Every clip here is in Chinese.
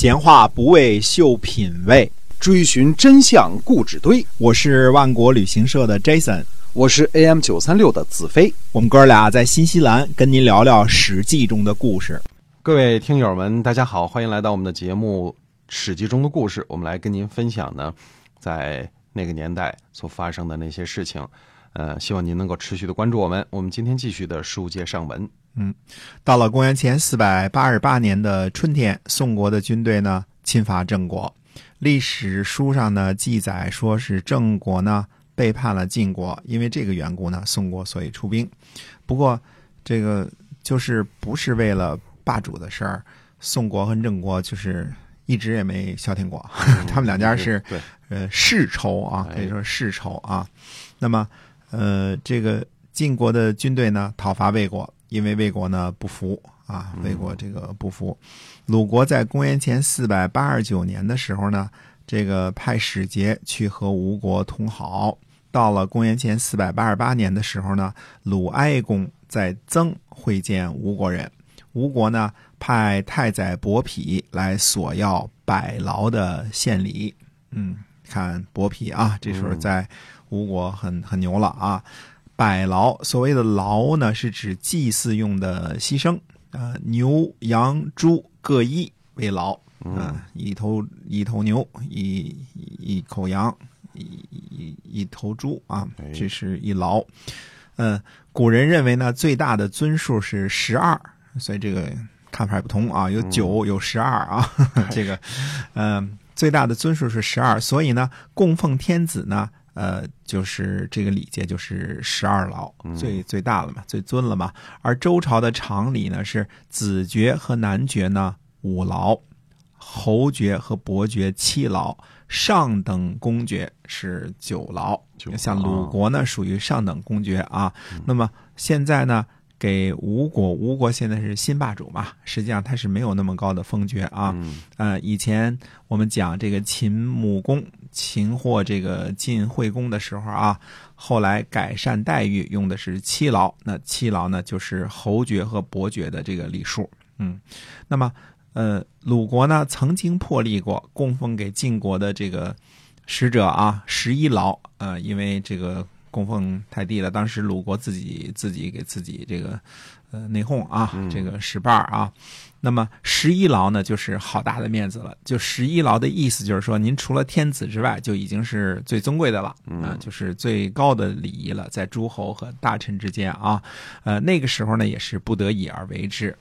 闲话不为秀品味，追寻真相故纸堆。我是万国旅行社的 Jason，我是 AM 九三六的子飞。我们哥俩在新西兰跟您聊聊《史记》中的故事。各位听友们，大家好，欢迎来到我们的节目《史记》中的故事。我们来跟您分享呢，在那个年代所发生的那些事情。呃，希望您能够持续的关注我们。我们今天继续的书接上文。嗯，到了公元前四百八十八年的春天，宋国的军队呢侵伐郑国。历史书上呢记载说是郑国呢背叛了晋国，因为这个缘故呢，宋国所以出兵。不过这个就是不是为了霸主的事儿，宋国和郑国就是一直也没消停过。他们两家是呃世仇啊，可以说世仇啊。那么呃，这个晋国的军队呢讨伐魏国。因为魏国呢不服啊，魏国这个不服。鲁国在公元前四百八十九年的时候呢，这个派使节去和吴国通好。到了公元前四百八十八年的时候呢，鲁哀公在曾会见吴国人。吴国呢派太宰伯嚭来索要百劳的献礼。嗯，看伯嚭啊，这时候在吴国很很牛了啊。百劳，所谓的劳呢，是指祭祀用的牺牲啊，牛、羊、猪各一为劳啊，一头一头牛，一一口羊，一一一头猪啊，这是一劳。嗯，古人认为呢，最大的尊数是十二，所以这个看法也不同啊，有九，有十二啊，这个嗯，最大的尊数是十二，所以呢，供奉天子呢。呃，就是这个礼节就是十二劳，最最大了嘛，最尊了嘛。而周朝的常礼呢是子爵和男爵呢五劳，侯爵和伯爵七劳，上等公爵是九劳。像鲁国呢属于上等公爵啊。那么现在呢？给吴国，吴国现在是新霸主嘛？实际上他是没有那么高的封爵啊。呃，以前我们讲这个秦穆公擒获这个晋惠公的时候啊，后来改善待遇用的是七劳，那七劳呢就是侯爵和伯爵的这个礼数。嗯，那么呃，鲁国呢曾经破例过供奉给晋国的这个使者啊十一劳，呃，因为这个。供奉太低了，当时鲁国自己自己给自己这个呃内讧啊，这个使绊啊。那么十一劳呢，就是好大的面子了。就十一劳的意思就是说，您除了天子之外，就已经是最尊贵的了啊，就是最高的礼仪了，在诸侯和大臣之间啊。呃，那个时候呢，也是不得已而为之。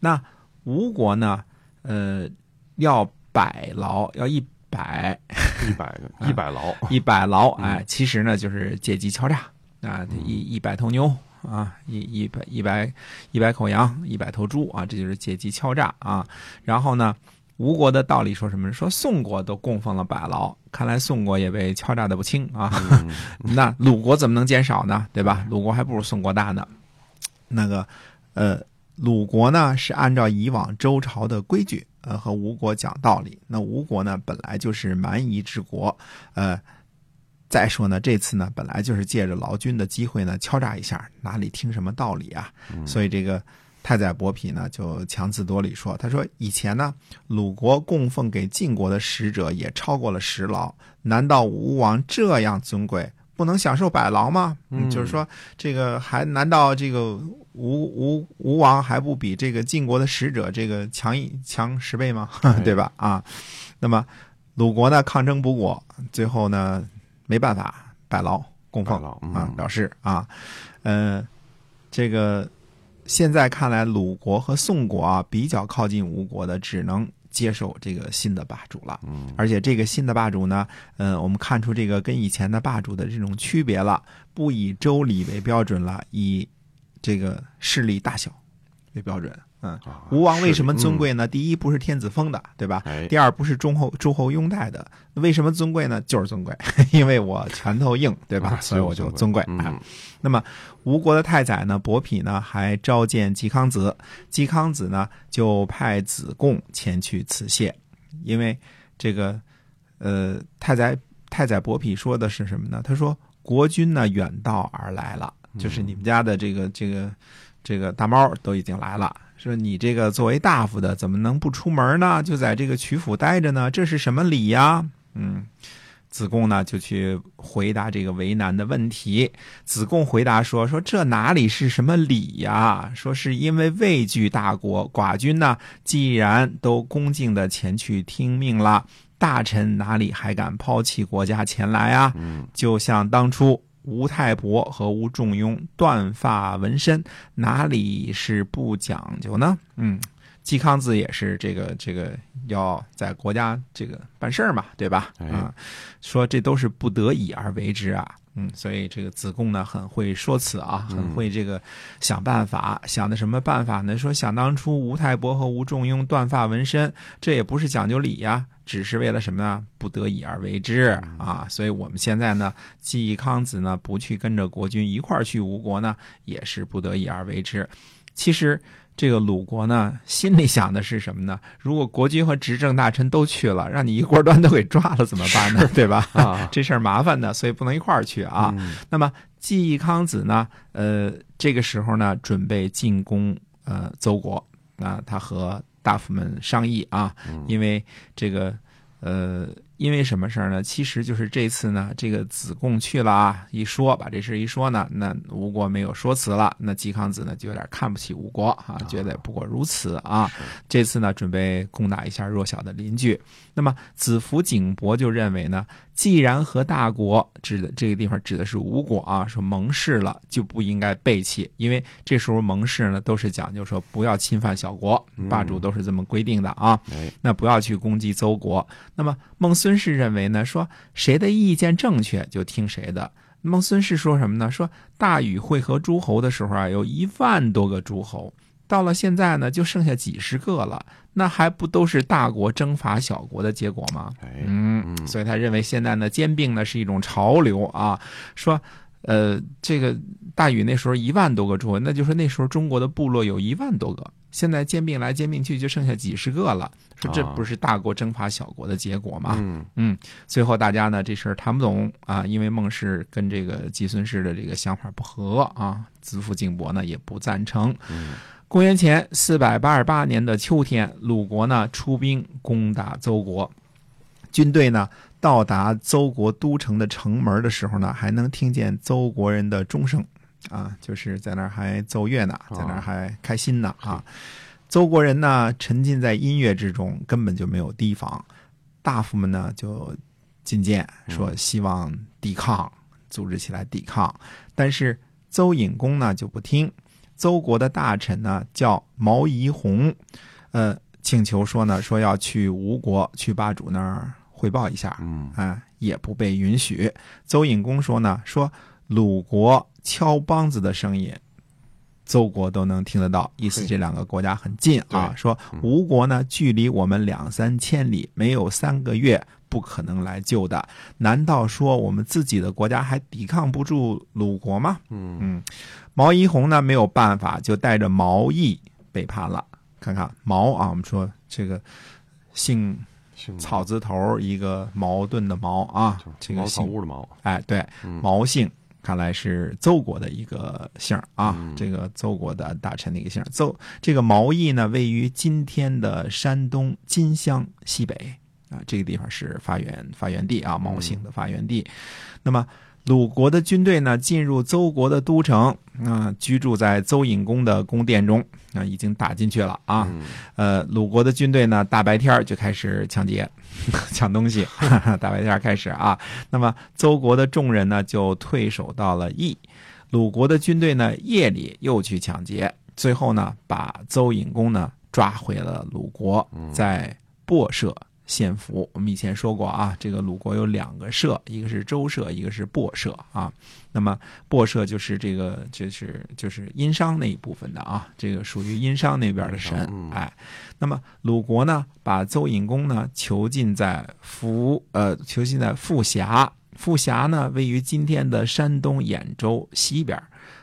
那吴国呢，呃，要百劳，要一。百一百个 一百牢一百牢哎，其实呢就是借机敲诈啊，一一百头牛啊，一一百一百一百口羊，一百头猪啊，这就是借机敲诈啊。然后呢，吴国的道理说什么？说宋国都供奉了百劳，看来宋国也被敲诈的不轻啊。那鲁国怎么能减少呢？对吧？鲁国还不如宋国大呢。那个呃，鲁国呢是按照以往周朝的规矩。呃，和吴国讲道理。那吴国呢，本来就是蛮夷之国。呃，再说呢，这次呢，本来就是借着劳军的机会呢，敲诈一下，哪里听什么道理啊？所以这个太宰伯嚭呢，就强词夺理说：“他说以前呢，鲁国供奉给晋国的使者也超过了十劳，难道吴王这样尊贵，不能享受百劳吗？嗯，就是说这个还难道这个？”吴吴吴王还不比这个晋国的使者这个强一强十倍吗？对吧？啊，那么鲁国呢抗争不过，最后呢没办法拜劳供奉啊表示啊，嗯，这个现在看来鲁国和宋国啊比较靠近吴国的，只能接受这个新的霸主了。嗯，而且这个新的霸主呢，嗯，我们看出这个跟以前的霸主的这种区别了，不以周礼为标准了，以这个势力大小为标准，嗯，吴王为什么尊贵呢？第一不是天子封的，对吧？第二不是诸侯诸侯拥戴的，为什么尊贵呢？就是尊贵，因为我拳头硬，对吧？所以我就尊贵啊。那么吴国的太宰呢，伯嚭呢，还召见季康子，季康子呢就派子贡前去辞谢，因为这个呃，太宰太宰伯嚭说的是什么呢？他说国君呢远道而来了。就是你们家的这个这个这个大猫都已经来了，说你这个作为大夫的，怎么能不出门呢？就在这个曲阜待着呢？这是什么理呀？嗯，子贡呢就去回答这个为难的问题。子贡回答说：“说这哪里是什么礼呀？说是因为畏惧大国，寡君呢既然都恭敬的前去听命了，大臣哪里还敢抛弃国家前来啊？就像当初。”吴太伯和吴仲庸断发纹身，哪里是不讲究呢？嗯，季康子也是这个这个要在国家这个办事儿嘛，对吧？啊，说这都是不得已而为之啊。嗯，所以这个子贡呢很会说辞啊，很会这个想办法，想的什么办法呢？说想当初吴太伯和吴仲雍断发纹身，这也不是讲究礼呀。只是为了什么呢？不得已而为之啊！所以我们现在呢，季康子呢不去跟着国君一块儿去吴国呢，也是不得已而为之。其实这个鲁国呢，心里想的是什么呢？如果国君和执政大臣都去了，让你一锅端都给抓了怎么办呢？对吧？啊，这事儿麻烦的，所以不能一块儿去啊。那么季康子呢，呃，这个时候呢，准备进攻呃邹国，那他和。大夫们商议啊，因为这个，呃。因为什么事儿呢？其实就是这次呢，这个子贡去了啊，一说把这事一说呢，那吴国没有说辞了，那季康子呢就有点看不起吴国啊，觉得不过如此啊。这次呢，准备攻打一下弱小的邻居。那么子服景伯就认为呢，既然和大国指的这个地方指的是吴国啊，说盟誓了就不应该背弃，因为这时候盟誓呢都是讲究说不要侵犯小国，霸主都是这么规定的啊。那不要去攻击邹国。那么孟孙氏认为呢，说谁的意见正确就听谁的。孟孙氏说什么呢？说大禹会合诸侯的时候啊，有一万多个诸侯，到了现在呢，就剩下几十个了，那还不都是大国征伐小国的结果吗？嗯，所以他认为现在呢，兼并呢是一种潮流啊。说，呃，这个大禹那时候一万多个诸侯，那就是那时候中国的部落有一万多个。现在兼并来兼并去，就剩下几十个了。说这不是大国征伐小国的结果吗？嗯嗯。最后大家呢这事儿谈不懂啊，因为孟氏跟这个季孙氏的这个想法不合啊。子父敬伯呢也不赞成。公元前四百八十八年的秋天，鲁国呢出兵攻打邹国，军队呢到达邹国都城的城门的时候呢，还能听见邹国人的钟声。啊，就是在那儿还奏乐呢，在那儿还开心呢啊！邹国人呢沉浸在音乐之中，根本就没有提防。大夫们呢就进谏说希望抵抗，组织起来抵抗。但是邹隐公呢就不听。邹国的大臣呢叫毛夷宏，呃，请求说呢说要去吴国去霸主那儿汇报一下，嗯，啊，也不被允许。邹隐公说呢说鲁国。敲梆子的声音，邹国都能听得到，意思这两个国家很近啊。说吴国呢，距离我们两三千里，没有三个月不可能来救的。难道说我们自己的国家还抵抗不住鲁国吗？嗯嗯，毛一红呢没有办法，就带着毛义背叛了。看看毛啊，我们说这个姓草字头一个矛盾的矛啊，这个姓屋的毛，哎，对，毛姓。看来是邹国的一个姓啊，这个邹国的大臣的一个姓。邹这个毛邑呢，位于今天的山东金乡西北啊，这个地方是发源发源地啊，毛姓的发源地。那么。鲁国的军队呢，进入邹国的都城啊，居住在邹隐公的宫殿中啊，已经打进去了啊。呃，鲁国的军队呢，大白天就开始抢劫、抢东西，大白天开始啊。那么邹国的众人呢，就退守到了邑。鲁国的军队呢，夜里又去抢劫，最后呢，把邹隐公呢抓回了鲁国，在博社。献俘，我们以前说过啊，这个鲁国有两个社，一个是周社，一个是薄社啊。那么薄社就是这个，就是就是殷商那一部分的啊，这个属于殷商那边的神。哎，那么鲁国呢，把邹隐公呢囚禁在福呃囚禁在富峡，富峡呢位于今天的山东兖州西边。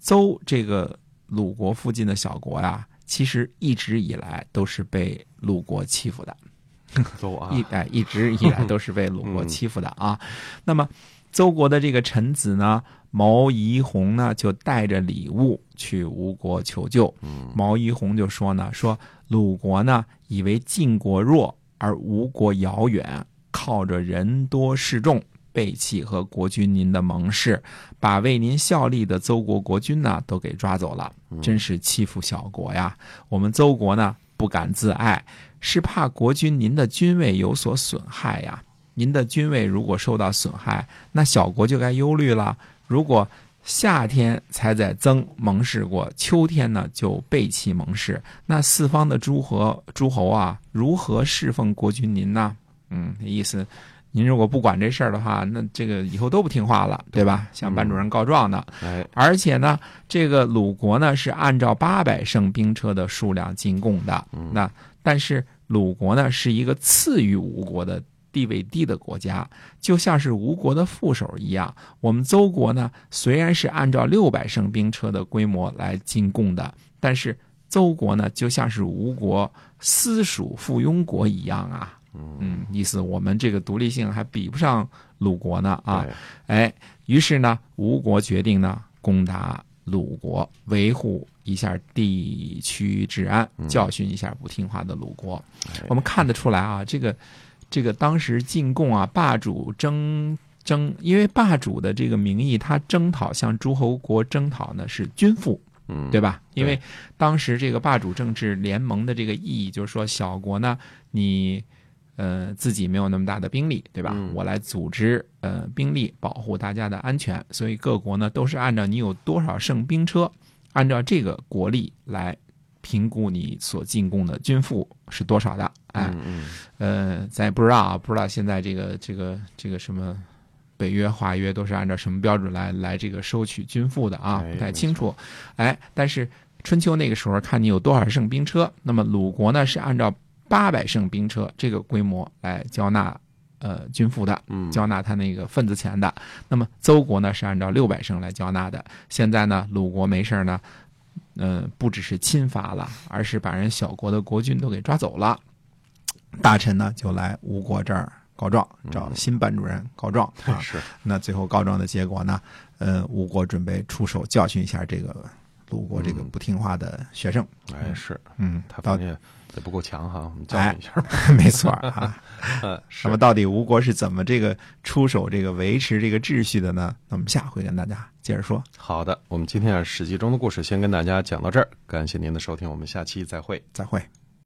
邹这个鲁国附近的小国呀，其实一直以来都是被鲁国欺负的。邹啊，一哎，一直以来都是被鲁国欺负的啊。那么，邹国的这个臣子呢，毛夷红呢，就带着礼物去吴国求救。毛夷红就说呢，说鲁国呢，以为晋国弱而吴国遥远，靠着人多势众。背弃和国君您的盟誓，把为您效力的邹国国君呢都给抓走了，真是欺负小国呀！我们邹国呢不敢自爱，是怕国君您的君位有所损害呀。您的君位如果受到损害，那小国就该忧虑了。如果夏天才在曾盟誓过，秋天呢就背弃盟誓，那四方的诸侯诸侯啊，如何侍奉国君您呢？嗯，意思。您如果不管这事儿的话，那这个以后都不听话了，对吧？向班主任告状的。哎，而且呢，这个鲁国呢是按照八百乘兵车的数量进贡的。那但是鲁国呢是一个次于吴国的地位低的国家，就像是吴国的副手一样。我们邹国呢虽然是按照六百乘兵车的规模来进贡的，但是邹国呢就像是吴国私属附庸国一样啊。嗯，意思我们这个独立性还比不上鲁国呢啊！哎，于是呢，吴国决定呢攻打鲁国，维护一下地区治安，教训一下不听话的鲁国。我们看得出来啊，这个这个当时进贡啊，霸主争征，因为霸主的这个名义，他征讨向诸侯国征讨呢是军赋，嗯，对吧？因为当时这个霸主政治联盟的这个意义，就是说小国呢，你。呃，自己没有那么大的兵力，对吧？我来组织呃兵力，保护大家的安全。所以各国呢都是按照你有多少胜兵车，按照这个国力来评估你所进贡的军赋是多少的。哎，呃，咱也不知道啊，不知道现在这个这个这个什么北约、华约都是按照什么标准来来这个收取军赋的啊？不太清楚。哎，但是春秋那个时候看你有多少胜兵车，那么鲁国呢是按照。八百乘兵车这个规模来交纳，呃，军赋的，交纳他那个份子钱的。那么邹国呢是按照六百乘来交纳的。现在呢，鲁国没事呢，嗯，不只是侵伐了，而是把人小国的国君都给抓走了。大臣呢就来吴国这儿告状，找新班主任告状 啊。是。那最后告状的结果呢，呃，吴国准备出手教训一下这个鲁国这个不听话的学生。哎，是，嗯，他发现。也不够强哈，我们教训一下。没错啊，那么到底吴国是怎么这个出手这个维持这个秩序的呢？那我们下回跟大家接着说。好的，我们今天啊《史记》中的故事先跟大家讲到这儿，感谢您的收听，我们下期再会，再会。